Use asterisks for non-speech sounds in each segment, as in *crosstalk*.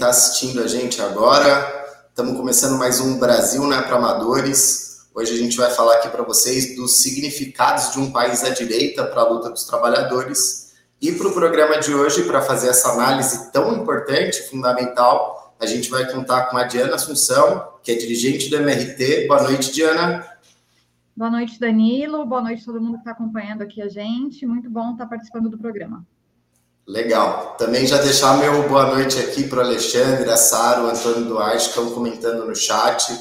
está assistindo a gente agora. Estamos começando mais um Brasil não é para amadores. Hoje a gente vai falar aqui para vocês dos significados de um país à direita para a luta dos trabalhadores. E para o programa de hoje, para fazer essa análise tão importante, fundamental, a gente vai contar com a Diana Assunção, que é dirigente do MRT. Boa noite, Diana. Boa noite, Danilo. Boa noite a todo mundo que está acompanhando aqui a gente. Muito bom estar participando do programa. Legal. Também já deixar meu boa noite aqui para o Alexandre, a Sara, o Antônio Duarte, que estão comentando no chat.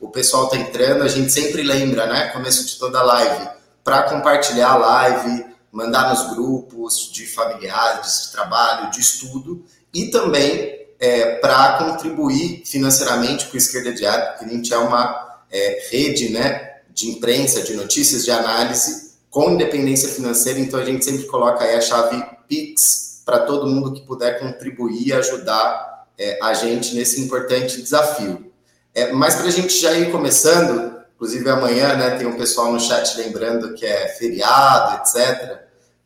O pessoal está entrando, a gente sempre lembra, né? Começo de toda live, para compartilhar a live, mandar nos grupos de familiares, de trabalho, de estudo, e também é, para contribuir financeiramente com o Esquerda Diária, porque a gente é uma é, rede né, de imprensa, de notícias, de análise, com independência financeira, então a gente sempre coloca aí a chave PIX para todo mundo que puder contribuir e ajudar é, a gente nesse importante desafio. É, mas para a gente já ir começando, inclusive amanhã né, tem um pessoal no chat lembrando que é feriado, etc.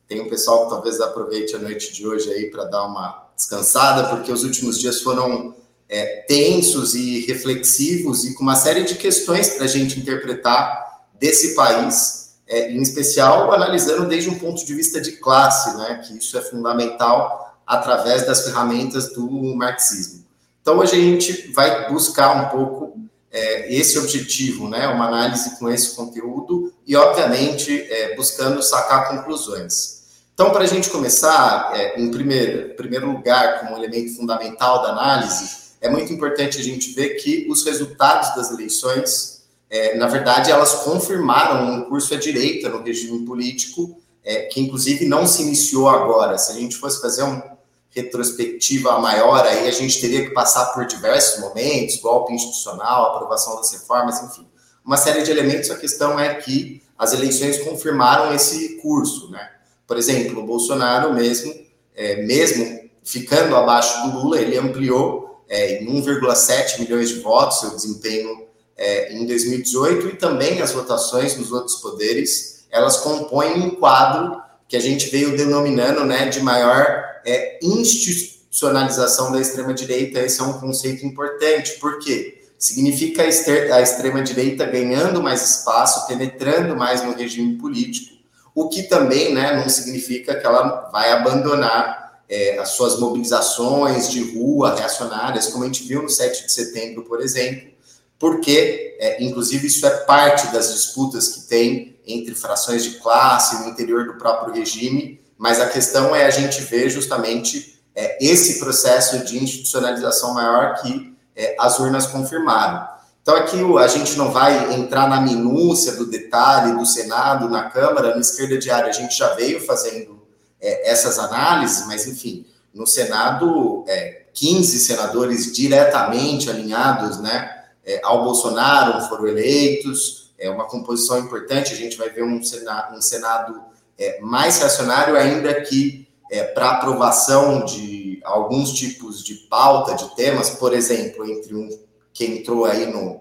Tem um pessoal que talvez aproveite a noite de hoje aí para dar uma descansada, porque os últimos dias foram é, tensos e reflexivos e com uma série de questões para a gente interpretar desse país é, em especial analisando desde um ponto de vista de classe, né, que isso é fundamental através das ferramentas do marxismo. Então, hoje a gente vai buscar um pouco é, esse objetivo, né, uma análise com esse conteúdo e, obviamente, é, buscando sacar conclusões. Então, para a gente começar, é, em primeiro, primeiro lugar, como elemento fundamental da análise, é muito importante a gente ver que os resultados das eleições é, na verdade, elas confirmaram um curso à direita no regime político, é, que inclusive não se iniciou agora. Se a gente fosse fazer uma retrospectiva maior, aí a gente teria que passar por diversos momentos, golpe institucional, aprovação das reformas, enfim, uma série de elementos. A questão é que as eleições confirmaram esse curso, né? Por exemplo, o Bolsonaro mesmo, é, mesmo ficando abaixo do Lula, ele ampliou é, em 1,7 milhões de votos seu desempenho é, em 2018 e também as votações nos outros poderes, elas compõem um quadro que a gente veio denominando né, de maior é, institucionalização da extrema-direita. Esse é um conceito importante, porque significa a extrema-direita ganhando mais espaço, penetrando mais no regime político, o que também né, não significa que ela vai abandonar é, as suas mobilizações de rua reacionárias, como a gente viu no 7 de setembro, por exemplo, porque, é, inclusive, isso é parte das disputas que tem entre frações de classe no interior do próprio regime, mas a questão é a gente ver justamente é, esse processo de institucionalização maior que é, as urnas confirmaram. Então, aqui a gente não vai entrar na minúcia do detalhe do Senado, na Câmara, no Esquerda Diária, a gente já veio fazendo é, essas análises, mas, enfim, no Senado, 15 é, senadores diretamente alinhados, né, é, ao Bolsonaro foram eleitos, é uma composição importante, a gente vai ver um Senado, um Senado é, mais reacionário, ainda que é, para aprovação de alguns tipos de pauta, de temas, por exemplo, entre um que entrou aí no,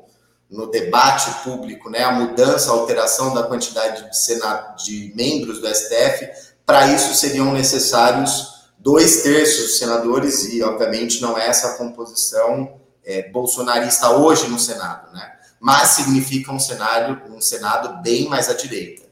no debate público, né, a mudança, a alteração da quantidade de, senado, de membros do STF, para isso seriam necessários dois terços dos senadores, e obviamente não é essa a composição é, bolsonarista hoje no Senado, né? Mas significa um cenário, um Senado bem mais à direita.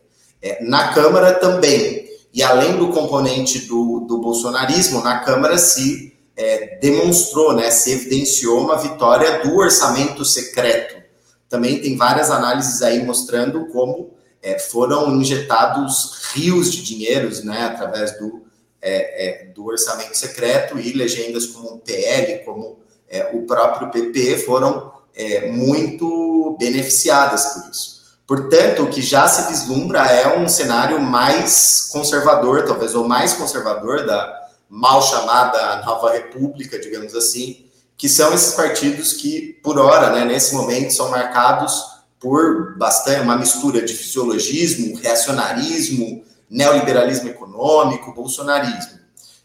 É, na Câmara também, e além do componente do, do bolsonarismo, na Câmara se é, demonstrou, né, se evidenciou uma vitória do orçamento secreto. Também tem várias análises aí mostrando como é, foram injetados rios de dinheiros, né, através do, é, é, do orçamento secreto e legendas como PL, como é, o próprio PP foram é, muito beneficiadas por isso. Portanto, o que já se vislumbra é um cenário mais conservador, talvez o mais conservador da mal chamada Nova República, digamos assim, que são esses partidos que, por hora, né, nesse momento, são marcados por bastante uma mistura de fisiologismo, reacionarismo, neoliberalismo econômico, bolsonarismo.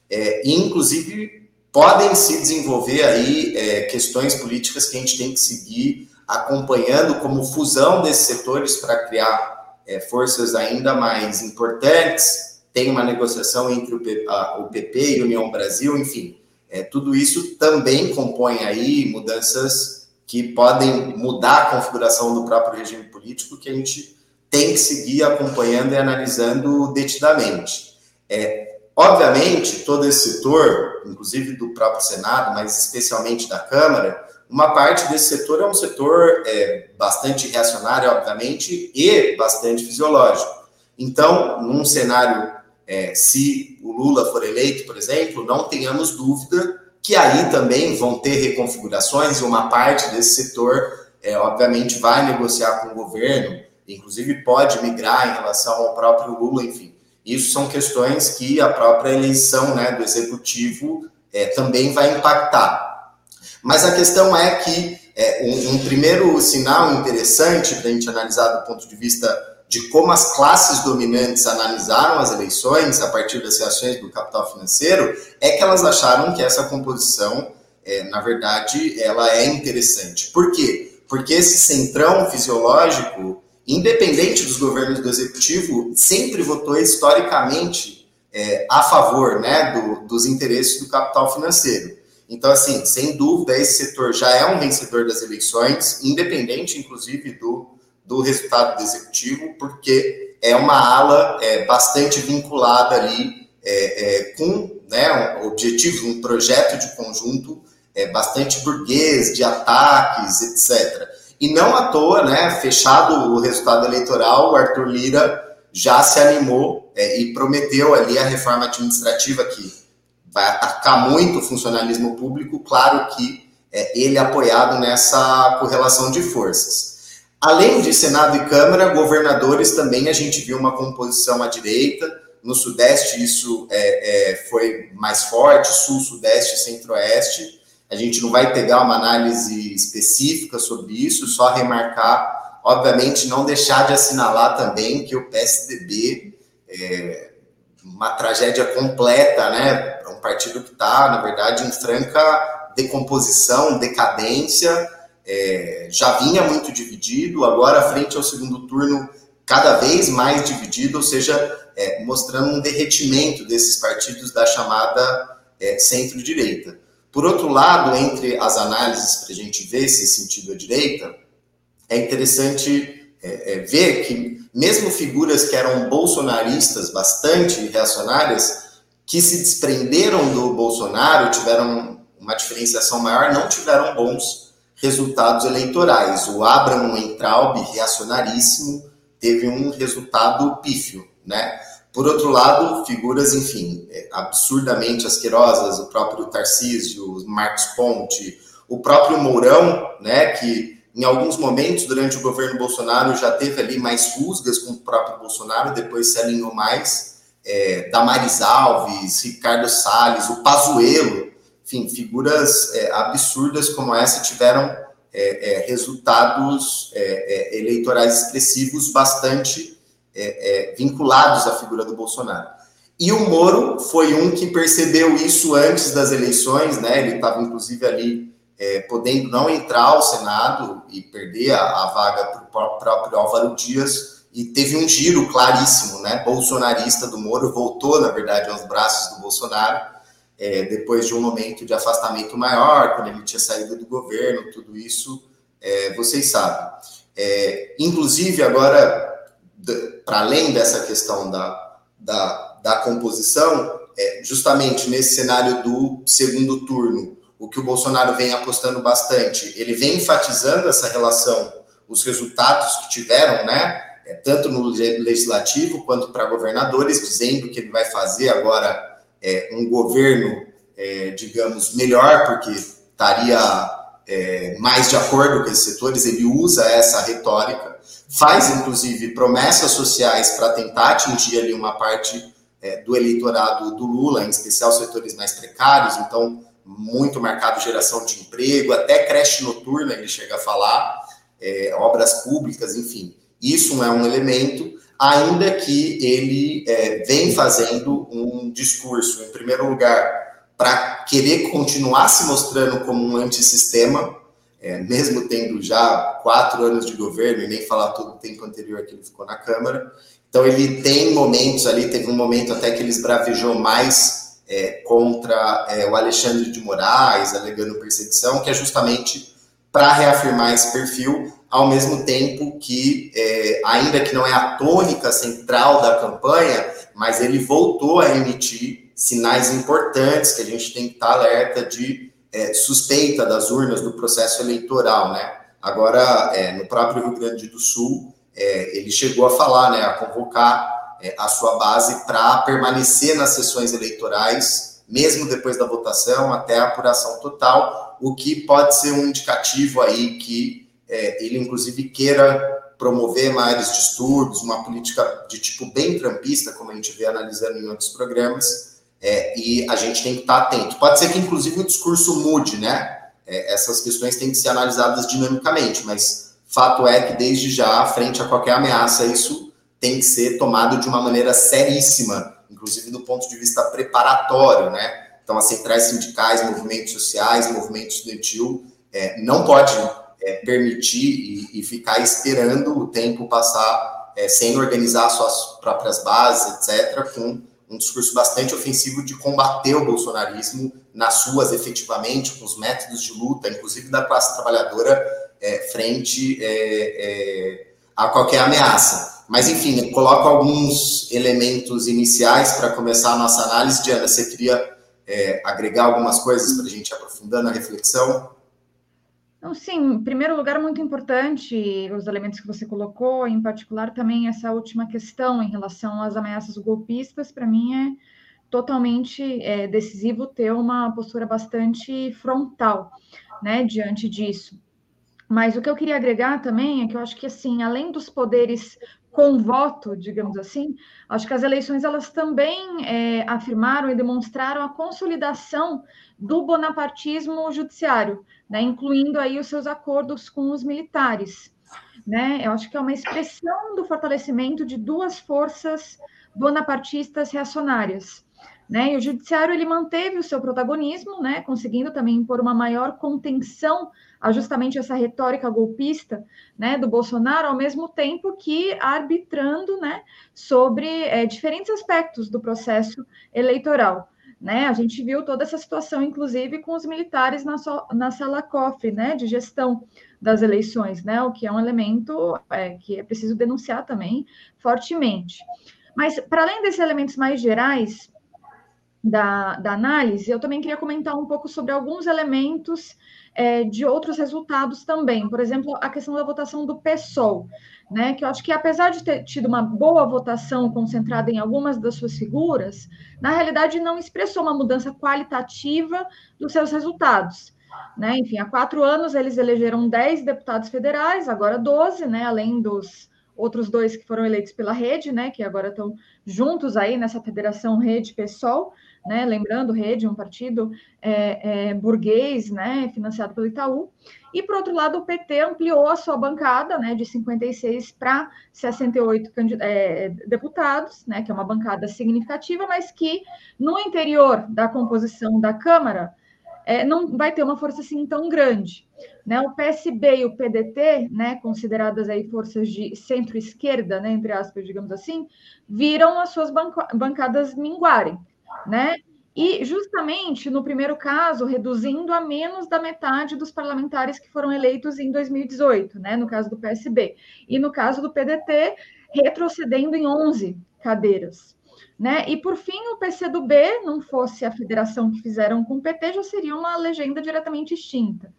É, inclusive podem se desenvolver aí é, questões políticas que a gente tem que seguir acompanhando como fusão desses setores para criar é, forças ainda mais importantes. Tem uma negociação entre o PP, a, o PP e a União Brasil, enfim. é, tudo isso também compõe aí mudanças que podem mudar a configuração do próprio regime político, que a gente tem que seguir acompanhando e analisando detidamente. É, obviamente, todo esse setor, inclusive do próprio Senado, mas especialmente da Câmara, uma parte desse setor é um setor é, bastante reacionário, obviamente, e bastante fisiológico. Então, num cenário, é, se o Lula for eleito, por exemplo, não tenhamos dúvida que aí também vão ter reconfigurações e uma parte desse setor, é, obviamente, vai negociar com o governo, inclusive pode migrar em relação ao próprio Lula, enfim. Isso são questões que a própria eleição né, do executivo é, também vai impactar. Mas a questão é que é, um, um, primeiro sinal interessante para a gente analisar do ponto de vista de como as classes dominantes analisaram as eleições a partir das reações do capital financeiro é que elas acharam que essa composição, é, na verdade, ela é interessante. Por quê? Porque esse centrão fisiológico, independente dos governos do executivo, sempre votou historicamente é, a favor né, do, dos interesses do capital financeiro. Então, assim, sem dúvida, esse setor já é um vencedor das eleições, independente, inclusive, do, do resultado do executivo, porque é uma ala é, bastante vinculada ali é, é, com né, um objetivo, um projeto de conjunto é, bastante burguês, de ataques, etc. E não à toa, né, fechado o resultado eleitoral, o Arthur Lira já se animou é, e prometeu ali a reforma administrativa que vai atacar muito o funcionalismo público, claro que é, ele apoiado nessa correlação de forças. Além de Senado e Câmara, governadores também a gente viu uma composição à direita. No Sudeste isso é, é, foi mais forte, Sul, Sudeste, Centro-Oeste. A gente não vai pegar uma análise específica sobre isso, só remarcar, obviamente, não deixar de assinalar também que o PSDB é uma tragédia completa, né? um partido que está, na verdade, em franca decomposição, decadência, é, já vinha muito dividido, agora, frente ao segundo turno, cada vez mais dividido, ou seja, é, mostrando um derretimento desses partidos da chamada é, centro-direita. Por outro lado, entre as análises para a gente ver esse sentido à direita, é interessante é, é, ver que mesmo figuras que eram bolsonaristas bastante reacionárias, que se desprenderam do Bolsonaro, tiveram uma diferenciação maior, não tiveram bons resultados eleitorais. O Abraham Entraub, reacionaríssimo, teve um resultado pífio, né? Por outro lado, figuras, enfim, é, absurdamente asquerosas, o próprio Tarcísio, o Marcos Ponte, o próprio Mourão, né, que em alguns momentos durante o governo Bolsonaro já teve ali mais rusgas com o próprio Bolsonaro, depois se alinhou mais, é, Damares Alves, Ricardo Salles, o Pazuello, enfim, figuras é, absurdas como essa tiveram é, é resultados é, eleitorais expressivos bastante vinculados à figura do Bolsonaro. E o Moro foi um que percebeu isso antes das eleições, né? Ele estava inclusive ali podendo não entrar ao Senado e perder a, a vaga para o próprio Álvaro Dias e teve um giro claríssimo, né? Bolsonarista do Moro voltou, na verdade, aos braços do Bolsonaro, é, depois de um momento de afastamento maior, quando ele tinha saído do governo, tudo isso, é, vocês sabem. É, inclusive, agora, para além dessa questão da, da, da composição, é, justamente nesse cenário do segundo turno, o que o Bolsonaro vem apostando bastante, ele vem enfatizando essa relação, os resultados que tiveram, né? é, tanto no legislativo quanto para governadores, dizendo que ele vai fazer agora é, um governo, é, digamos, melhor, porque estaria é, mais de acordo com esses setores, ele usa essa retórica, faz inclusive promessas sociais para tentar atingir ali uma parte é, do eleitorado do Lula, em especial setores mais precários, então muito marcado geração de emprego, até creche noturna ele chega a falar, é, obras públicas, enfim. Isso é um elemento, ainda que ele é, vem fazendo um discurso, em primeiro lugar, para querer continuar se mostrando como um antissistema, é, mesmo tendo já quatro anos de governo, e nem falar todo o tempo anterior que ele ficou na Câmara. Então, ele tem momentos ali, teve um momento até que ele esbravejou mais é, contra é, o Alexandre de Moraes, alegando perseguição, que é justamente para reafirmar esse perfil, ao mesmo tempo que, é, ainda que não é a tônica central da campanha, mas ele voltou a emitir sinais importantes que a gente tem que estar alerta de é, suspeita das urnas do processo eleitoral, né? Agora, é, no próprio Rio Grande do Sul, é, ele chegou a falar, né, a convocar é, a sua base para permanecer nas sessões eleitorais, mesmo depois da votação, até a apuração total, o que pode ser um indicativo aí que é, ele, inclusive, queira promover maiores distúrbios, uma política de tipo bem trampista, como a gente vê analisando em outros programas, é, e a gente tem que estar atento. Pode ser que, inclusive, o discurso mude, né? É, essas questões têm que ser analisadas dinamicamente, mas fato é que, desde já, frente a qualquer ameaça, isso tem que ser tomado de uma maneira seríssima, inclusive do ponto de vista preparatório, né? Então, as centrais sindicais, movimentos sociais, movimento estudantil, é, não pode é, permitir e, e, ficar esperando o tempo passar é, sem organizar suas próprias bases, etc., com um discurso bastante ofensivo de combater o bolsonarismo nas ruas, efetivamente, com os métodos de luta, inclusive da classe trabalhadora, é, frente é, é, a qualquer ameaça. Mas, enfim, coloco alguns elementos iniciais para começar a nossa análise. Diana, você queria é, agregar algumas coisas para a gente aprofundar na reflexão? Então, sim, em primeiro lugar, muito importante os elementos que você colocou, em particular também essa última questão em relação às ameaças golpistas, para mim é totalmente é, decisivo ter uma postura bastante frontal, né, diante disso. Mas o que eu queria agregar também é que eu acho que, assim, além dos poderes com voto, digamos assim, acho que as eleições elas também é, afirmaram e demonstraram a consolidação do bonapartismo judiciário, né, incluindo aí os seus acordos com os militares. Né? Eu acho que é uma expressão do fortalecimento de duas forças bonapartistas reacionárias. Né? E o judiciário ele manteve o seu protagonismo, né? conseguindo também impor uma maior contenção a justamente essa retórica golpista né, do Bolsonaro, ao mesmo tempo que arbitrando né, sobre é, diferentes aspectos do processo eleitoral. Né? A gente viu toda essa situação, inclusive, com os militares na, so, na sala COF, né, de gestão das eleições, né, o que é um elemento é, que é preciso denunciar também fortemente. Mas, para além desses elementos mais gerais da, da análise, eu também queria comentar um pouco sobre alguns elementos é, de outros resultados também. Por exemplo, a questão da votação do PSOL né? Que eu acho que apesar de ter tido uma boa votação concentrada em algumas das suas figuras, na realidade não expressou uma mudança qualitativa dos seus resultados. Né? Enfim, há quatro anos eles elegeram 10 deputados federais, agora 12, né? além dos outros dois que foram eleitos pela rede, né? que agora estão juntos aí nessa federação Rede-PSOL né? Lembrando, Rede, um partido é, é, burguês, né? Financiado pelo Itaú. E, por outro lado, o PT ampliou a sua bancada, né? De 56 para 68 é, deputados, né? Que é uma bancada significativa, mas que no interior da composição da Câmara é, não vai ter uma força assim tão grande. Né? O PSB e o PDT, né, consideradas aí forças de centro-esquerda, né, entre aspas, digamos assim, viram as suas bancadas minguarem né? E justamente no primeiro caso, reduzindo a menos da metade dos parlamentares que foram eleitos em 2018, né? No caso do PSB. E no caso do PDT, retrocedendo em 11 cadeiras. Né? E por fim, o PCdoB, não fosse a federação que fizeram com o PT, já seria uma legenda diretamente extinta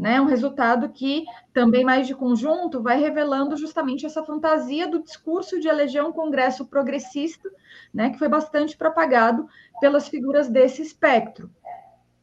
né? Um resultado que também mais de conjunto vai revelando justamente essa fantasia do discurso de eleger um congresso progressista, né? Que foi bastante propagado pelas figuras desse espectro.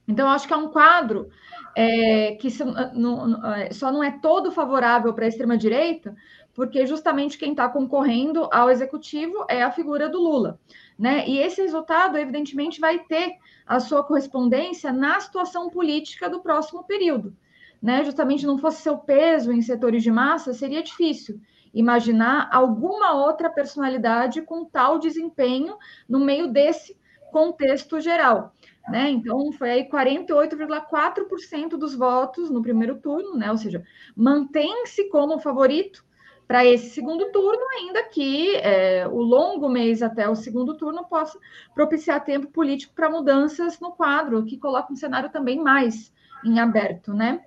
Então, acho que é um quadro é, que é, só não é todo favorável para a extrema-direita, porque justamente quem está concorrendo ao executivo é a figura do Lula. Né? E esse resultado, evidentemente, vai ter a sua correspondência na situação política do próximo período né, justamente não fosse seu peso em setores de massa, seria difícil imaginar alguma outra personalidade com tal desempenho no meio desse contexto geral. Né? Então, foi aí 48,4% dos votos no primeiro turno, né? ou seja, mantém-se como favorito para esse segundo turno, ainda que é, o longo mês até o segundo turno possa propiciar tempo político para mudanças no quadro, que coloca um cenário também mais em aberto, né?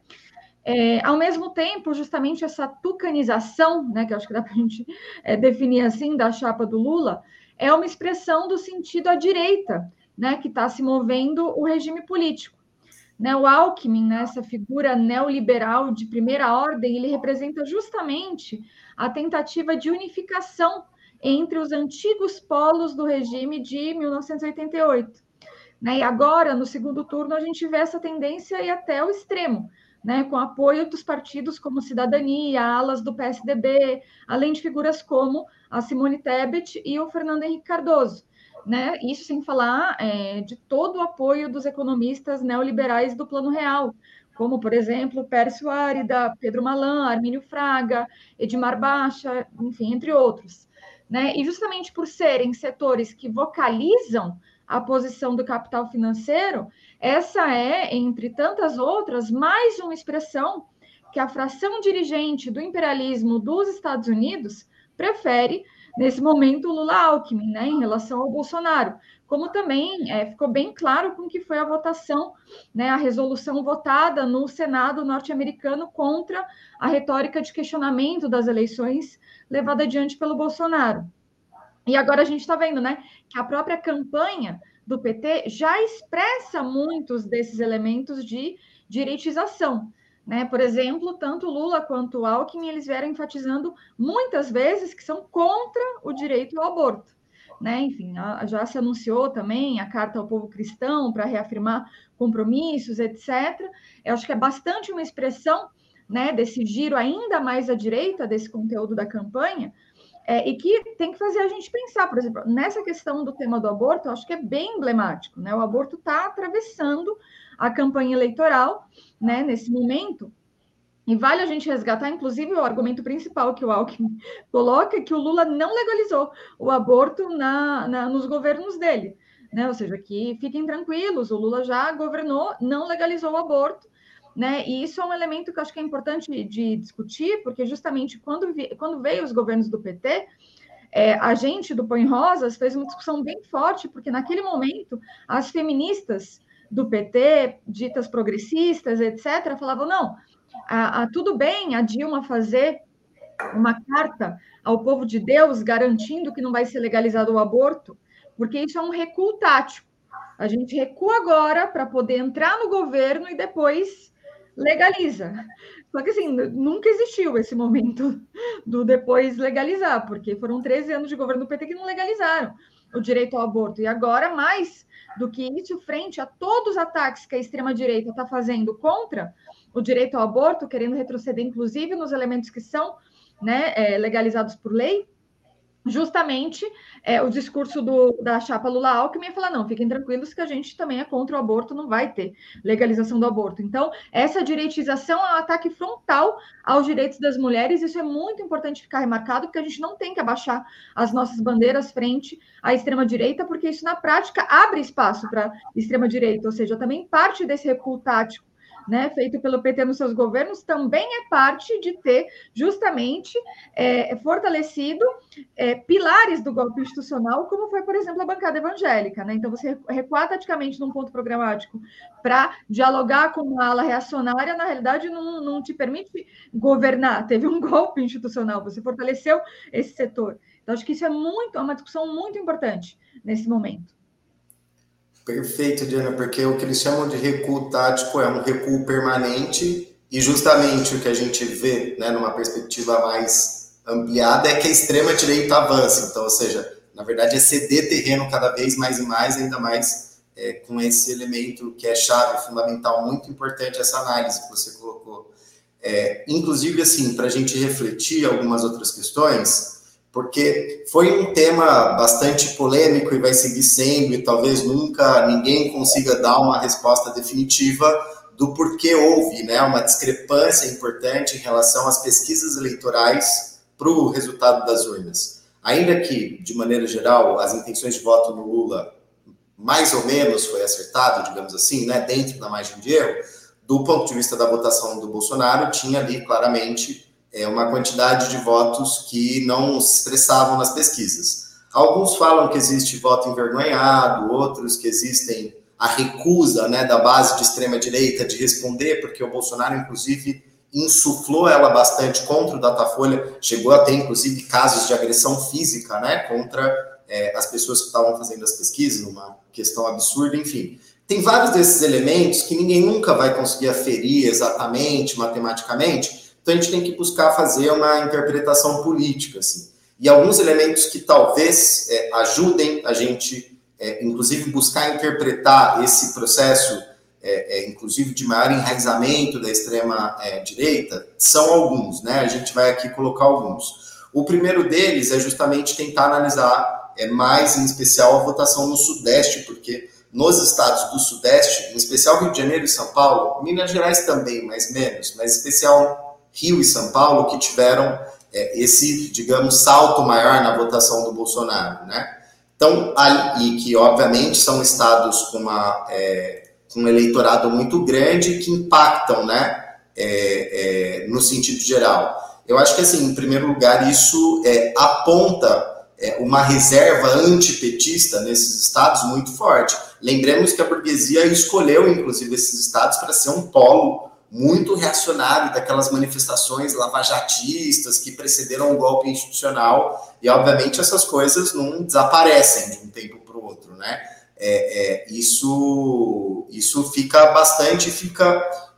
É, ao mesmo tempo, justamente essa tucanização, né, que acho que dá para a gente é, definir assim, da chapa do Lula, é uma expressão do sentido à direita, né, que está se movendo o regime político. Né, o Alckmin, né, essa figura neoliberal de primeira ordem, ele representa justamente a tentativa de unificação entre os antigos polos do regime de 1988. Né? E agora, no segundo turno, a gente vê essa tendência ir até o extremo, né? com apoio dos partidos como Cidadania, alas do PSDB, além de figuras como a Simone Tebet e o Fernando Henrique Cardoso. Né? Isso sem falar é, de todo o apoio dos economistas neoliberais do Plano Real, como, por exemplo, Pércio Árida, Pedro Malan, Armínio Fraga, Edmar Baixa, enfim, entre outros. Né? E justamente por serem setores que vocalizam a posição do capital financeiro, essa é, entre tantas outras, mais uma expressão que a fração dirigente do imperialismo dos Estados Unidos prefere, nesse momento, o Lula-Alckmin, né, em relação ao Bolsonaro, como também é, ficou bem claro com que foi a votação, né, a resolução votada no Senado norte-americano contra a retórica de questionamento das eleições levada adiante pelo Bolsonaro. E agora a gente está vendo, né, a própria campanha do PT já expressa muitos desses elementos de direitização. Né? Por exemplo, tanto Lula quanto Alckmin eles vieram enfatizando muitas vezes que são contra o direito ao aborto né? Enfim, já se anunciou também a carta ao povo cristão para reafirmar compromissos, etc. Eu acho que é bastante uma expressão, né, desse giro ainda mais à direita desse conteúdo da campanha. É, e que tem que fazer a gente pensar, por exemplo, nessa questão do tema do aborto, eu acho que é bem emblemático, né? O aborto está atravessando a campanha eleitoral, né, nesse momento, e vale a gente resgatar, inclusive, o argumento principal que o Alckmin *laughs* coloca, que o Lula não legalizou o aborto na, na, nos governos dele. Né? Ou seja, que fiquem tranquilos, o Lula já governou, não legalizou o aborto, né? E isso é um elemento que eu acho que é importante de discutir, porque justamente quando, vi, quando veio os governos do PT, é, a gente do Põe Rosas fez uma discussão bem forte, porque naquele momento as feministas do PT, ditas progressistas, etc., falavam: não, a, a, tudo bem a Dilma fazer uma carta ao povo de Deus garantindo que não vai ser legalizado o aborto, porque isso é um recuo tático. A gente recua agora para poder entrar no governo e depois legaliza. Só que assim, nunca existiu esse momento do depois legalizar, porque foram 13 anos de governo do PT que não legalizaram o direito ao aborto. E agora, mais do que isso, frente a todos os ataques que a extrema-direita está fazendo contra o direito ao aborto, querendo retroceder, inclusive, nos elementos que são né, é, legalizados por lei, justamente é, o discurso do, da chapa Lula-Alckmin é falar, não, fiquem tranquilos que a gente também é contra o aborto, não vai ter legalização do aborto. Então, essa direitização é um ataque frontal aos direitos das mulheres, isso é muito importante ficar remarcado, porque a gente não tem que abaixar as nossas bandeiras frente à extrema-direita, porque isso, na prática, abre espaço para extrema-direita, ou seja, também parte desse recuo tático né, feito pelo PT nos seus governos, também é parte de ter justamente é, fortalecido é, pilares do golpe institucional, como foi, por exemplo, a bancada evangélica. Né? Então, você recuar taticamente num ponto programático para dialogar com uma ala reacionária, na realidade, não, não te permite governar. *laughs* Teve um golpe institucional, você fortaleceu esse setor. Então, acho que isso é muito, é uma discussão muito importante nesse momento. Perfeito, Diana, porque o que eles chamam de recuo tático é um recuo permanente e justamente o que a gente vê, né, numa perspectiva mais ampliada, é que a extrema-direita avança. Então, ou seja, na verdade é ceder terreno cada vez mais e mais, ainda mais é, com esse elemento que é chave, fundamental, muito importante essa análise que você colocou. É, inclusive, assim, para a gente refletir algumas outras questões, porque foi um tema bastante polêmico e vai seguir sendo, e talvez nunca ninguém consiga dar uma resposta definitiva do porquê houve né, uma discrepância importante em relação às pesquisas eleitorais para o resultado das urnas. Ainda que, de maneira geral, as intenções de voto no Lula mais ou menos foi acertado, digamos assim, né, dentro da margem de erro, do ponto de vista da votação do Bolsonaro, tinha ali claramente é uma quantidade de votos que não se expressavam nas pesquisas. Alguns falam que existe voto envergonhado, outros que existem a recusa né, da base de extrema-direita de responder, porque o Bolsonaro, inclusive, insuflou ela bastante contra o Datafolha, chegou a ter, inclusive, casos de agressão física né, contra é, as pessoas que estavam fazendo as pesquisas, uma questão absurda, enfim. Tem vários desses elementos que ninguém nunca vai conseguir aferir exatamente, matematicamente, então a gente tem que buscar fazer uma interpretação política, assim. E alguns elementos que talvez é, ajudem a gente, é, inclusive, buscar interpretar esse processo, é, é inclusive de maior enraizamento da extrema-direita, é, são alguns, né? A gente vai aqui colocar alguns. O primeiro deles é justamente tentar analisar é, mais, em especial, a votação no Sudeste, porque nos estados do Sudeste, em especial Rio de Janeiro e São Paulo, Minas Gerais também, mas menos, mas em especial Rio e São Paulo, que tiveram é, esse, digamos, salto maior na votação do Bolsonaro, né? Então, e que obviamente são estados com, uma, é, com um eleitorado muito grande que impactam, né, é, é no sentido geral. Eu acho que, assim, em primeiro lugar, isso é, aponta é, uma reserva antipetista nesses estados muito forte. Lembremos que a burguesia escolheu, inclusive, esses estados para ser um polo muito reacionário daquelas manifestações lavajatistas que precederam o golpe institucional, e obviamente essas coisas não desaparecem de um tempo para o outro, né? É, é, isso, isso fica bastante, fica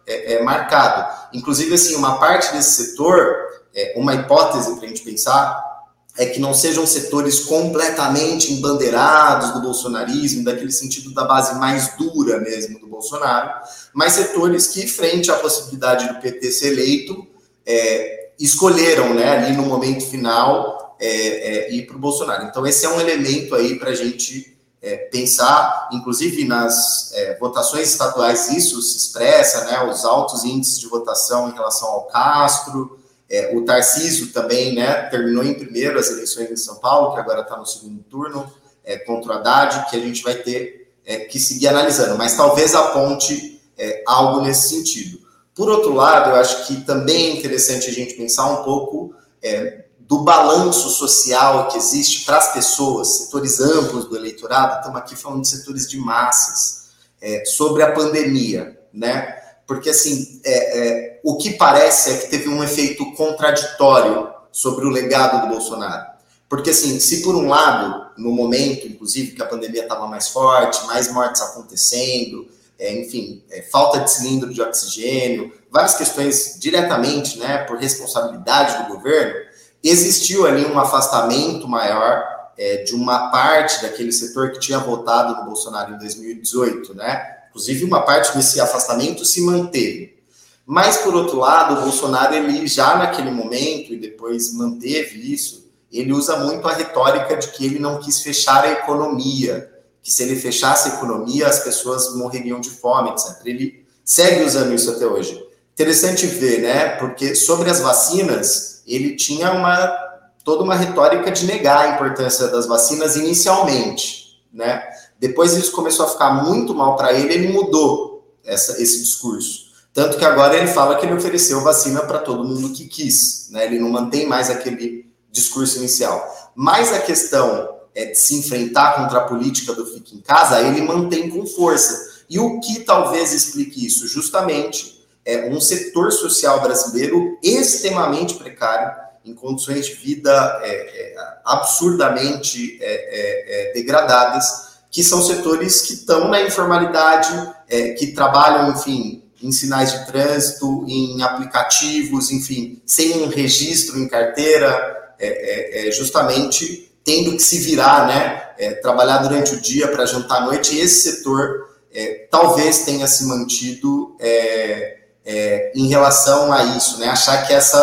é, é marcado. Inclusive, assim, uma parte desse setor, é, uma hipótese para a gente pensar, é que não sejam setores completamente embandeirados do bolsonarismo, daquele sentido da base mais dura mesmo do Bolsonaro, mas setores que, frente à possibilidade do PT ser eleito, é, escolheram, né, ali no momento final, é, é, ir para o Bolsonaro. Então, esse é um elemento aí para a gente é, pensar, inclusive nas é, votações estaduais, isso se expressa, né, os altos índices de votação em relação ao Castro, é, o Tarcísio também né, terminou em primeiro as eleições em São Paulo, que agora está no segundo turno, é, contra o Haddad, que a gente vai ter é, que seguir analisando, mas talvez aponte é, algo nesse sentido. Por outro lado, eu acho que também é interessante a gente pensar um pouco é, do balanço social que existe para as pessoas, setores amplos do eleitorado, estamos aqui falando de setores de massas, é, sobre a pandemia, né? porque assim, é, o que parece é que teve um efeito contraditório sobre o legado do Bolsonaro. Porque assim, se por um lado, no momento, inclusive, que a pandemia estava mais forte, mais mortes acontecendo, é, enfim, é, falta de cilindro de oxigênio, várias questões diretamente, né, por responsabilidade do governo, existiu ali um afastamento maior é, de uma parte daquele setor que tinha votado no Bolsonaro em 2018, né? Inclusive, uma parte desse afastamento se manteve. Mas, por outro lado, o Bolsonaro, ele já naquele momento, e depois manteve isso, ele usa muito a retórica de que ele não quis fechar a economia, que se ele fechasse a economia, as pessoas morreriam de fome, etc. Ele segue usando isso até hoje. Interessante ver, né? Porque sobre as vacinas, ele tinha uma toda uma retórica de negar a importância das vacinas inicialmente, né? Depois isso começou a ficar muito mal para ele, ele mudou essa, esse discurso. Tanto que agora ele fala que ele ofereceu vacina para todo mundo que quis, né? Ele não mantém mais aquele discurso inicial. Mas a questão é de se enfrentar contra a política do fique em casa, ele mantém com força. E o que talvez explique isso? Justamente é um setor social brasileiro extremamente precário, em condições de vida é, é, absurdamente é, é, é degradadas, que são setores que estão na informalidade, é, que trabalham, enfim, em sinais de trânsito, em aplicativos, enfim, sem um registro em carteira, é, é, é justamente tendo que se virar, né? É, trabalhar durante o dia para jantar à noite. E esse setor é, talvez tenha se mantido em relação a isso, né? Achar que essa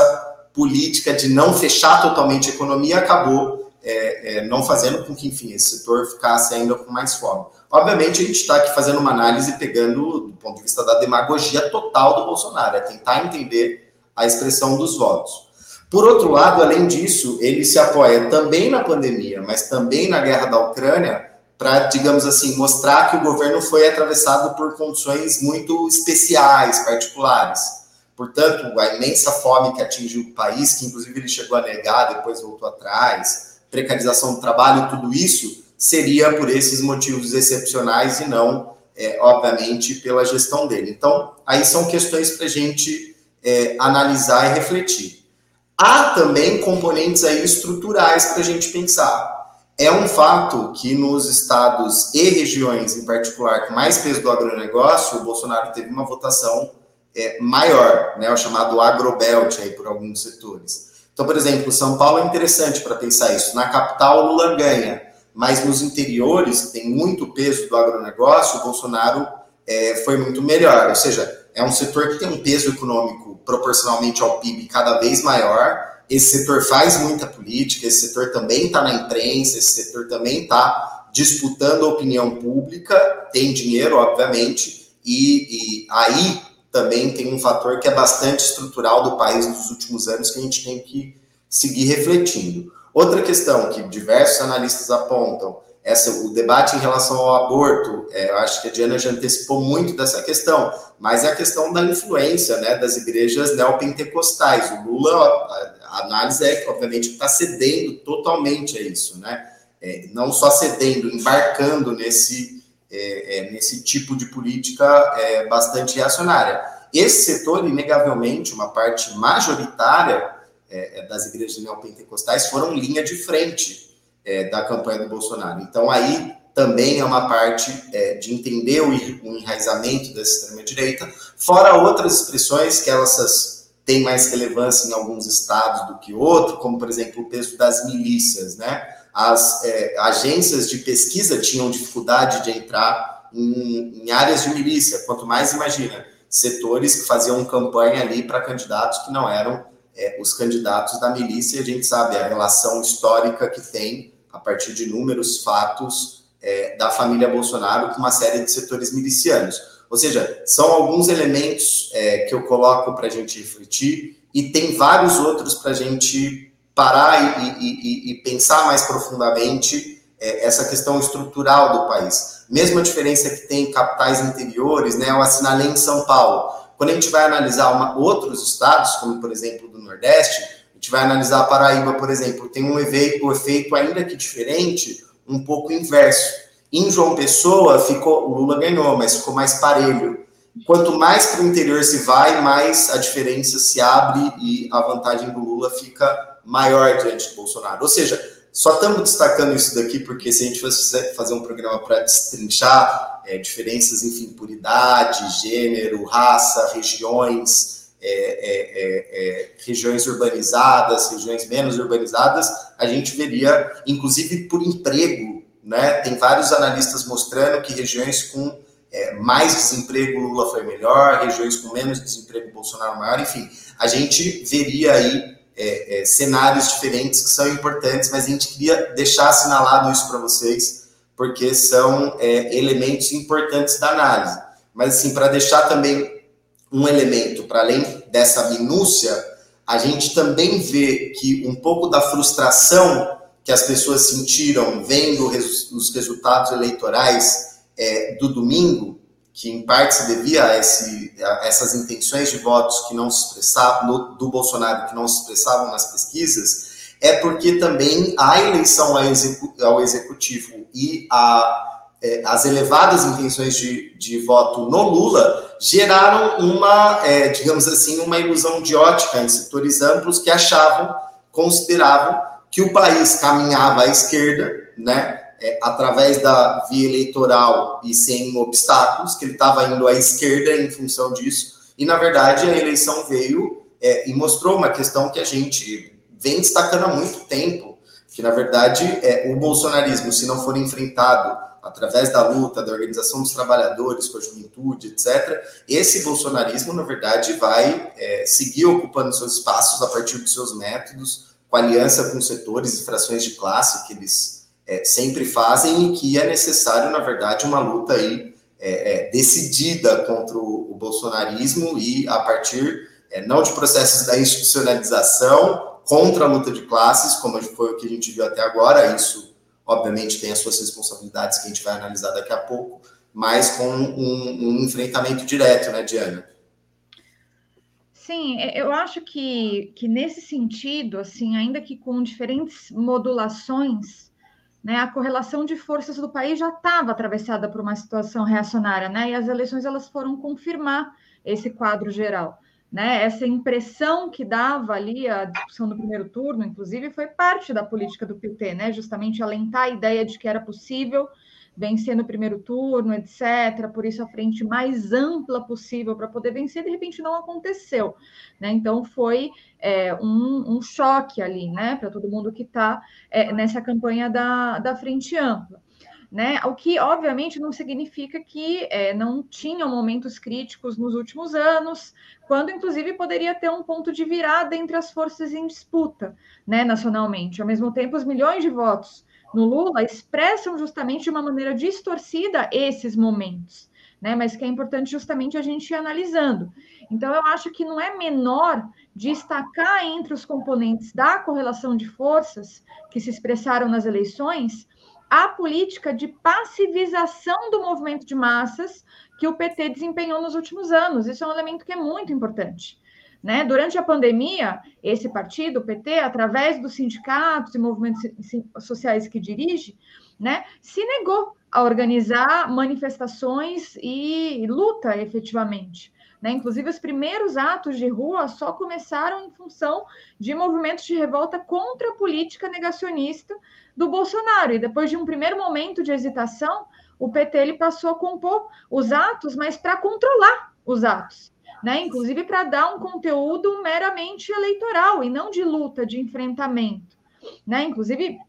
política de não fechar totalmente a economia acabou é, é, não fazendo com que, enfim, esse setor ficasse ainda com mais fome. Obviamente, a gente está aqui fazendo uma análise pegando do ponto de vista da demagogia total do Bolsonaro, é tentar entender a expressão dos votos. Por outro lado, além disso, ele se apoia também na pandemia, mas também na guerra da Ucrânia, para, digamos assim, mostrar que o governo foi atravessado por condições muito especiais, particulares. portanto, a imensa fome que atingiu o país, que inclusive ele chegou a negar, depois voltou atrás, precarização do trabalho, tudo isso seria por esses motivos excepcionais e não, é, obviamente, pela gestão dele. Então, aí são questões para a gente é, analisar e refletir. Há também componentes aí estruturais para a gente pensar. É um fato que nos estados e regiões, em particular, com mais peso do agronegócio, o Bolsonaro teve uma votação é, maior, né, o chamado agrobelt aí por alguns setores. Então, por exemplo, São Paulo é interessante para pensar isso. Na capital, Lula ganha, mas nos interiores, que tem muito peso do agronegócio, o Bolsonaro é, foi muito melhor. Ou seja, é um setor que tem um peso econômico proporcionalmente ao PIB cada vez maior esse setor faz muita política, esse setor também está na imprensa, esse setor também está disputando a opinião pública, tem dinheiro, obviamente, e, e, aí também tem um fator que é bastante estrutural do país nos últimos anos que a gente tem que seguir refletindo. Outra questão que diversos analistas apontam essa, o debate em relação ao aborto, é, eu acho que a Diana já antecipou muito dessa questão, mas é a questão da influência né, das igrejas neopentecostais. O Lula, a, análise é que, obviamente, está cedendo totalmente a isso, né? É, não só cedendo, embarcando nesse, é, é nesse tipo de política é, bastante reacionária. Esse setor, inegavelmente, uma parte majoritária é, das igrejas neopentecostais foram linha de frente é, da campanha do Bolsonaro. Então, aí também é uma parte é, de entender o, o enraizamento da extrema-direita, fora outras expressões que elas têm mais relevância em alguns estados do que outros, como, por exemplo, o peso das milícias, né? As é, agências de pesquisa tinham dificuldade de entrar em, em áreas de milícia, quanto mais imagina, setores que faziam campanha ali para candidatos que não eram é, os candidatos da milícia, a gente sabe a relação histórica que tem a partir de números, fatos é, da família Bolsonaro com uma série de setores milicianos. Ou seja, são alguns elementos é, que eu coloco para a gente refletir e tem vários outros para a gente parar e, e, e, pensar mais profundamente é, essa questão estrutural do país. Mesma diferença que tem em capitais interiores, né? Eu assinalei em São Paulo. Quando a gente vai analisar uma, outros estados, como por exemplo do Nordeste, a gente vai analisar a Paraíba, por exemplo, tem um efeito, um efeito ainda que diferente, um pouco inverso. Em João Pessoa, ficou, o Lula ganhou, mas ficou mais parelho. Quanto mais para o interior se vai, mais a diferença se abre e a vantagem do Lula fica maior diante do Bolsonaro. Ou seja, só estamos destacando isso daqui porque se a gente fosse fazer um programa para destrinchar é, diferenças, enfim, por idade, gênero, raça, regiões, é, é, é, é, regiões urbanizadas, regiões menos urbanizadas, a gente veria, inclusive por emprego, né? Tem vários analistas mostrando que regiões com é, mais desemprego Lula foi melhor, regiões com menos desemprego Bolsonaro maior, enfim, a gente veria aí é, cenários diferentes que são importantes, mas a gente queria deixar assinalado isso para vocês, porque são elementos importantes da análise. Mas assim, para deixar também um elemento, para além dessa minúcia, a gente também vê que um pouco da frustração que as pessoas sentiram vendo os resultados eleitorais é, do domingo, que em parte se devia a, esse, a essas intenções de votos que não se expressavam do Bolsonaro, que não se expressavam nas pesquisas, é porque também a eleição ao executivo e a é, as elevadas intenções de, de voto no Lula geraram uma, é, digamos assim, uma ilusão de ótica em setores amplos que achavam, consideravam que o país caminhava à esquerda, né, é, através da via eleitoral e sem obstáculos, que ele estava indo à esquerda em função disso, e na verdade a eleição veio é, e mostrou uma questão que a gente vem destacando há muito tempo, que na verdade é, o bolsonarismo, se não for enfrentado através da luta, da organização dos trabalhadores com a juventude, etc., esse bolsonarismo, na verdade, vai é, seguir ocupando seus espaços a partir dos seus métodos, com aliança com setores e frações de classe que eles é, sempre fazem e que é necessário, na verdade, uma luta aí é, é decidida contra o, o, bolsonarismo e a partir é, não de processos da institucionalização contra a luta de classes, como foi o que a gente viu até agora, isso obviamente tem as suas responsabilidades que a gente vai analisar daqui a pouco, mas com um, um enfrentamento direto, né, Diana? Sim, é, eu acho que, que nesse sentido, assim, ainda que com diferentes modulações, né, a correlação de forças do país já estava atravessada por uma situação reacionária, né, e as eleições elas foram confirmar esse quadro geral. Né? Essa impressão que dava ali a discussão do primeiro turno, inclusive, foi parte da política do PT, né? justamente alentar a ideia de que era possível vencer no primeiro turno, etc. Por isso, a frente mais ampla possível para poder vencer, de repente não aconteceu. Né? Então, foi é, um, um, choque ali né? para todo mundo que está é, nessa campanha da, da frente ampla né? O que, obviamente, não significa que é, não tinham momentos críticos nos últimos anos, quando, inclusive, poderia ter um ponto de virada entre as forças em disputa, né, nacionalmente. Ao mesmo tempo, os milhões de votos no Lula expressam justamente de uma maneira distorcida esses momentos, né? Mas que é importante justamente a gente ir analisando. Então, eu acho que não é menor destacar entre os componentes da correlação de forças que se expressaram nas eleições a política de passivização do movimento de massas que o PT desempenhou nos últimos anos. Isso é um elemento que é muito importante. Né? Durante a pandemia, esse partido, o PT, através dos sindicatos e movimentos sociais que dirige, né, se negou a organizar manifestações e luta efetivamente. Né? Inclusive, os primeiros atos de rua só começaram em função de movimentos de revolta contra a política negacionista do Bolsonaro. E depois de um primeiro momento de hesitação, o PT ele passou a compor os atos, mas para controlar os atos. Né? Inclusive para dar um conteúdo meramente eleitoral e não de luta, de enfrentamento. Né? Inclusive,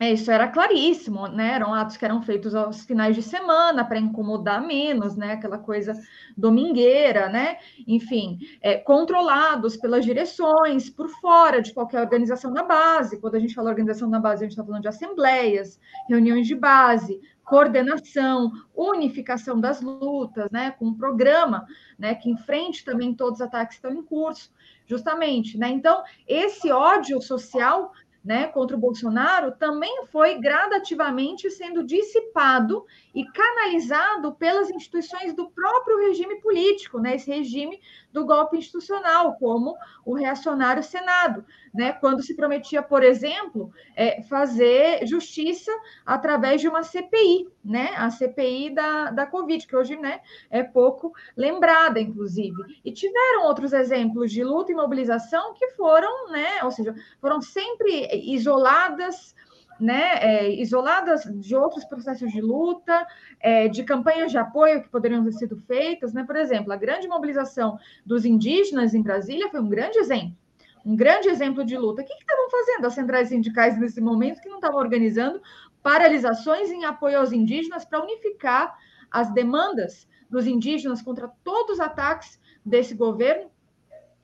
é, isso era claríssimo, né? Eram atos que eram feitos aos finais de semana para incomodar menos, né? Aquela coisa domingueira, né? Enfim, é, controlados pelas direções, por fora de qualquer organização da base. Quando a gente fala organização da base, a gente está falando de assembleias, reuniões de base, coordenação, unificação das lutas, né? Com um programa, né? Que enfrente também todos os ataques que estão em curso, justamente, né? Então, esse ódio social né, contra o Bolsonaro também foi gradativamente sendo dissipado e canalizado pelas instituições do próprio regime político, né, esse regime do golpe institucional, como o reacionário Senado, né, quando se prometia, por exemplo, é, fazer justiça através de uma CPI, né, a CPI da, da Covid, que hoje né, é pouco lembrada, inclusive. E tiveram outros exemplos de luta e mobilização que foram, né, ou seja, foram sempre isoladas né, é, isoladas de outros processos de luta, é, de campanhas de apoio que poderiam ter sido feitas, né? Por exemplo, a grande mobilização dos indígenas em Brasília foi um grande exemplo, um grande exemplo de luta. O que estavam fazendo as centrais sindicais nesse momento que não estavam organizando paralisações em apoio aos indígenas para unificar as demandas dos indígenas contra todos os ataques desse governo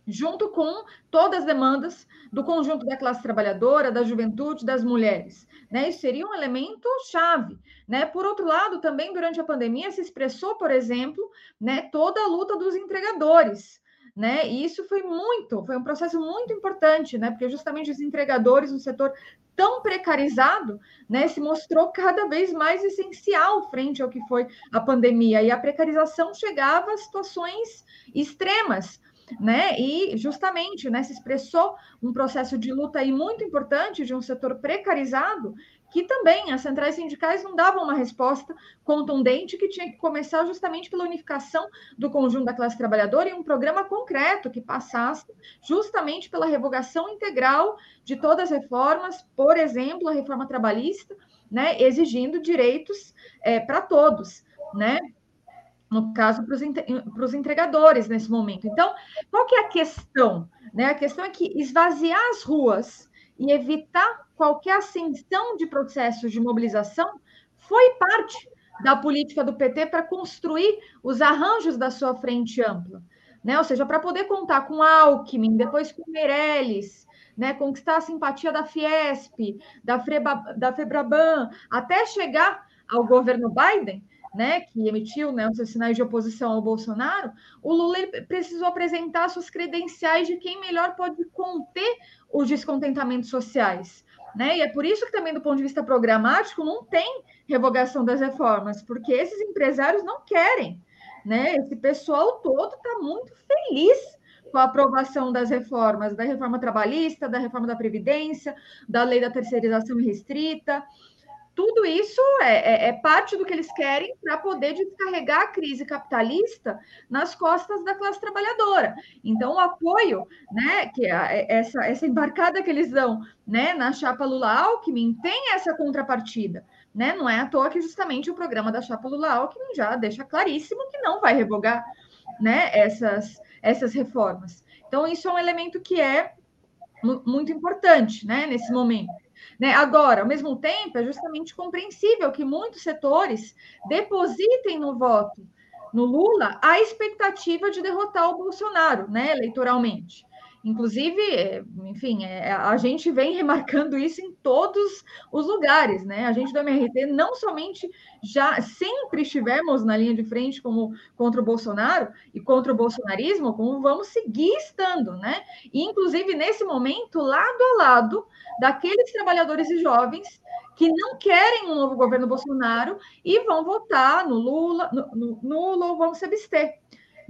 junto com todas as demandas do conjunto da classe trabalhadora, da juventude, das mulheres. Né? Isso seria um elemento chave. Né? Por outro lado, também durante a pandemia se expressou, por exemplo, né, toda a luta dos entregadores. Né? E isso foi muito, foi um processo muito importante, né? Porque justamente os entregadores, um setor tão precarizado, né, se mostrou cada vez mais essencial frente ao que foi a pandemia. E a precarização chegava a situações extremas, né? E justamente né, se expressou um processo de luta aí muito importante de um setor precarizado, que também as centrais sindicais não davam uma resposta contundente, que tinha que começar justamente pela unificação do conjunto da classe trabalhadora e um programa concreto que passasse justamente pela revogação integral de todas as reformas, por exemplo, a reforma trabalhista, né, exigindo direitos é, para todos, né? no caso, para os entregadores nesse momento. Então, qual que é a questão? Né? A questão é que esvaziar as ruas e evitar qualquer ascensão de processos de mobilização foi parte da política do PT para construir os arranjos da sua frente ampla. Né? Ou seja, para poder contar com Alckmin, depois com Meirelles, né? conquistar a simpatia da Fiesp, da, Freba, da Febraban, até chegar ao governo Biden, né, que emitiu né, os seus sinais de oposição ao Bolsonaro, o Lula precisou apresentar suas credenciais de quem melhor pode conter os descontentamentos sociais. Né? E é por isso que também, do ponto de vista programático, não tem revogação das reformas, porque esses empresários não querem. Né? Esse pessoal todo está muito feliz com a aprovação das reformas, da reforma trabalhista, da reforma da Previdência, da lei da terceirização restrita, tudo isso é, é, é, parte do que eles querem para poder descarregar a crise capitalista nas costas da classe trabalhadora. Então, o apoio, né, que é essa, essa embarcada que eles dão né, na chapa Lula-Alckmin tem essa contrapartida. Né? Não é à toa que justamente o programa da chapa Lula-Alckmin já deixa claríssimo que não vai revogar né, essas, essas reformas. Então, isso é um elemento que é muito importante né, nesse momento. Né? Agora, ao mesmo tempo, é justamente compreensível que muitos setores depositem no voto no Lula a expectativa de derrotar o Bolsonaro, né, eleitoralmente. Inclusive, é, enfim, é, a gente vem remarcando isso em todos os lugares, né? A gente do MRT não somente já sempre estivemos na linha de frente como contra o Bolsonaro e contra o bolsonarismo, como vamos seguir estando, né? E, inclusive, nesse momento, lado a lado daqueles trabalhadores e jovens que não querem um novo governo Bolsonaro e vão votar no Lula, no, no, Lula vão se abster.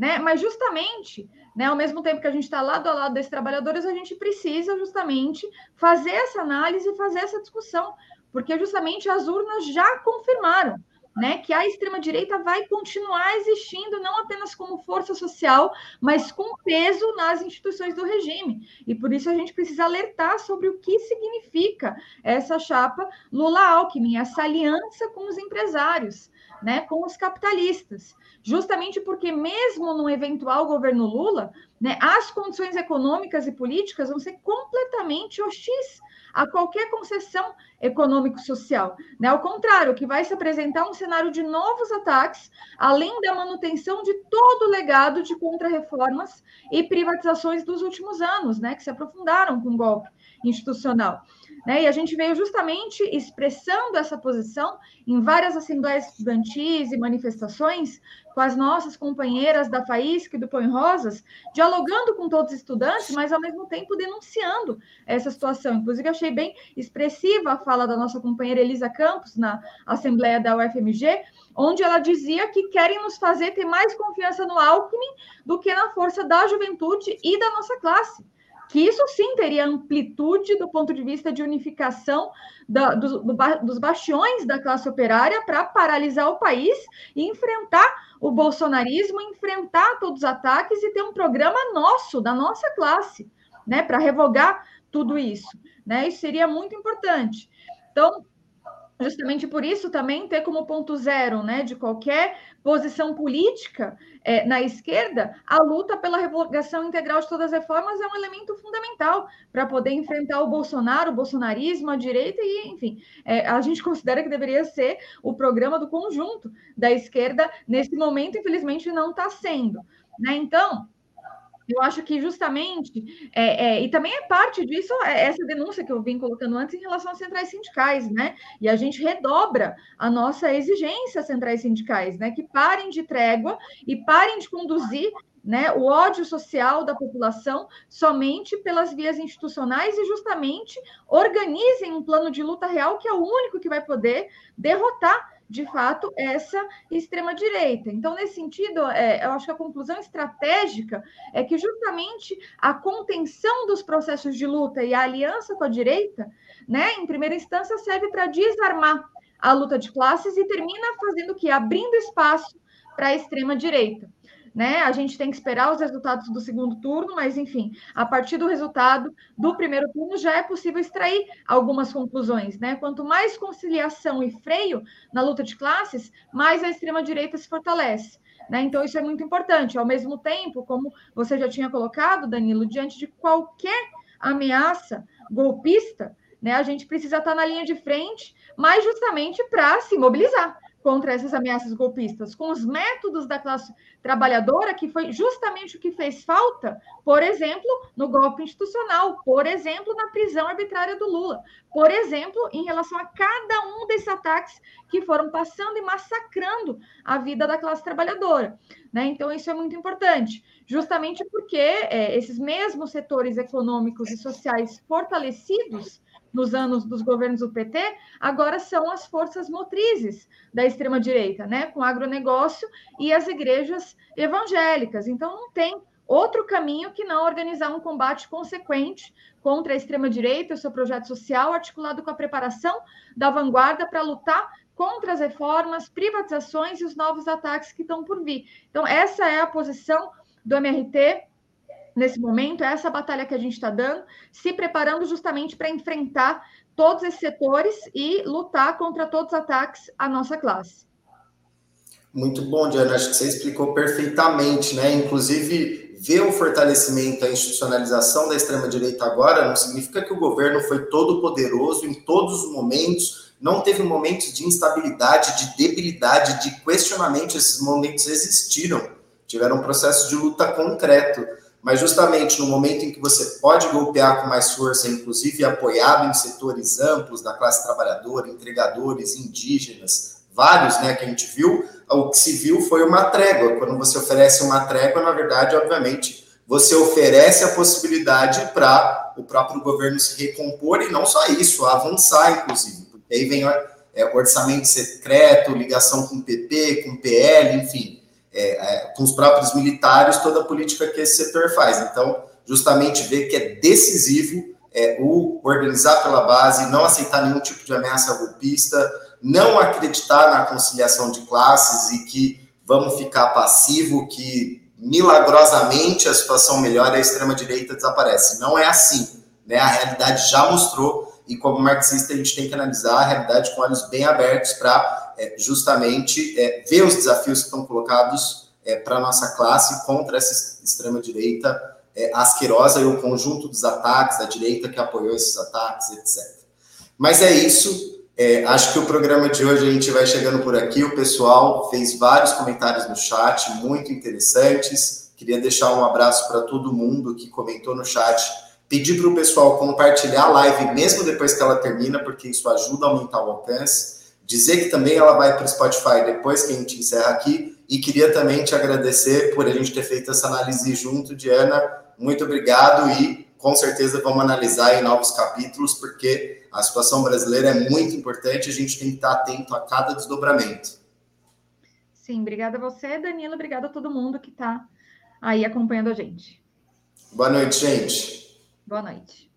Né? Mas justamente né? Ao mesmo tempo que a gente está lado a lado desses trabalhadores, a gente precisa justamente fazer essa análise fazer essa discussão, porque justamente as urnas já confirmaram né, que a extrema-direita vai continuar existindo não apenas como força social, mas com peso nas instituições do regime. E por isso a gente precisa alertar sobre o que significa essa chapa Lula-Alckmin, essa aliança com os empresários, né, com os capitalistas justamente porque, mesmo no eventual governo Lula, né, as condições econômicas e políticas vão ser completamente hostis a qualquer concessão econômico-social. Né? Ao contrário, que vai se apresentar um cenário de novos ataques, além da manutenção de todo o legado de contrarreformas e privatizações dos últimos anos, né, que se aprofundaram com o golpe institucional. Né? E a gente veio justamente expressando essa posição em várias assembleias estudantis e manifestações com as nossas companheiras da FAISC e do Põe Rosas, dialogando com todos os estudantes, mas ao mesmo tempo denunciando essa situação. Inclusive, achei bem expressiva a fala da nossa companheira Elisa Campos na Assembleia da UFMG, onde ela dizia que querem nos fazer ter mais confiança no Alckmin do que na força da juventude e da nossa classe que isso sim teria amplitude do ponto de vista de unificação da, do, do, dos bastiões da classe operária para paralisar o país e enfrentar o bolsonarismo, enfrentar todos os ataques e ter um programa nosso, da nossa classe, né, para revogar tudo isso. Né? Isso seria muito importante. Então, justamente por isso também ter como ponto zero né, de qualquer posição política é, na esquerda, a luta pela revogação integral de todas as reformas é um elemento fundamental para poder enfrentar o Bolsonaro, o bolsonarismo, a direita e, enfim, é, a gente considera que deveria ser o programa do conjunto da esquerda. Nesse momento, infelizmente, não está sendo. Né? Então, eu acho que justamente, é, é, e também é parte disso é essa denúncia que eu vim colocando antes em relação às centrais sindicais, né? E a gente redobra a nossa exigência às centrais sindicais, né? Que parem de trégua e parem de conduzir né, o ódio social da população somente pelas vias institucionais e justamente organizem um plano de luta real que é o único que vai poder derrotar de fato, essa extrema-direita. Então, nesse sentido, é, eu acho que a conclusão estratégica é que justamente a contenção dos processos de luta e a aliança com a direita, né, em primeira instância, serve para desarmar a luta de classes e termina fazendo que? Abrindo espaço para a extrema-direita né? A gente tem que esperar os resultados do segundo turno, mas enfim, a partir do resultado do primeiro turno já é possível extrair algumas conclusões, né? Quanto mais conciliação e freio na luta de classes, mais a extrema-direita se fortalece. Né? Então, isso é muito importante. Ao mesmo tempo, como você já tinha colocado, Danilo, diante de qualquer ameaça golpista, né, a gente precisa estar na linha de frente, mas justamente para se mobilizar contra essas ameaças golpistas, com os métodos da classe trabalhadora, que foi justamente o que fez falta, por exemplo, no golpe institucional, por exemplo, na prisão arbitrária do Lula, por exemplo, em relação a cada um desses ataques que foram passando e massacrando a vida da classe trabalhadora. Né? Então, isso é muito importante, justamente porque é, esses mesmos setores econômicos e sociais fortalecidos nos anos dos governos do PT, agora são as forças motrizes da extrema-direita, né? com o agronegócio e as igrejas evangélicas. Então, não tem outro caminho que não organizar um combate consequente contra a extrema-direita, o seu projeto social, articulado com a preparação da vanguarda para lutar contra as reformas, privatizações e os novos ataques que estão por vir. Então, essa é a posição do MRT nesse momento, é essa batalha que a gente está dando, se preparando justamente para enfrentar todos esses setores e lutar contra todos os ataques à nossa classe. Muito bom, Diana. Acho que você explicou perfeitamente, né? Inclusive, ver o fortalecimento, a institucionalização da extrema-direita agora não significa que o governo foi todo poderoso em todos os momentos, não teve momentos de instabilidade, de debilidade, de questionamento. Esses momentos existiram, tiveram um processo de luta concreto. Mas justamente no momento em que você pode golpear com mais força, inclusive apoiado em setores amplos da classe trabalhadora, entregadores, indígenas, vários, né, que a gente viu, o que se viu foi uma trégua. Quando você oferece uma trégua, na verdade, obviamente, você oferece a possibilidade para o próprio governo se recompor e não só isso, avançar, inclusive. Porque aí vem é, orçamento secreto, ligação com PP, com PL, enfim, é, é, com os próprios militares, toda a política que esse setor faz. Então, justamente ver que é decisivo é, o organizar pela base, não aceitar nenhum tipo de ameaça golpista, não acreditar na conciliação de classes e que vamos ficar passivo, que milagrosamente a situação melhora e a extrema-direita desaparece. Não é assim. Né? A realidade já mostrou, e como marxista, a gente tem que analisar a realidade com olhos bem abertos para é, justamente é, ver os desafios que estão colocados é, para a nossa classe contra essa extrema-direita é, asquerosa e o conjunto dos ataques da direita que apoiou esses ataques, etc. Mas é isso. É, acho que o programa de hoje a gente vai chegando por aqui. O pessoal fez vários comentários no chat, muito interessantes. Queria deixar um abraço para todo mundo que comentou no chat. Pedir para o pessoal compartilhar a live mesmo depois que ela termina, porque isso ajuda a aumentar o alcance. Dizer que também ela vai para o Spotify depois que a gente encerra aqui. E queria também te agradecer por a gente ter feito essa análise junto, Diana. Muito obrigado e com certeza vamos analisar em novos capítulos, porque a situação brasileira é muito importante, a gente tem que estar atento a cada desdobramento. Sim, obrigada a você, Danilo, obrigada a todo mundo que está aí acompanhando a gente. Boa noite, gente. Boa noite.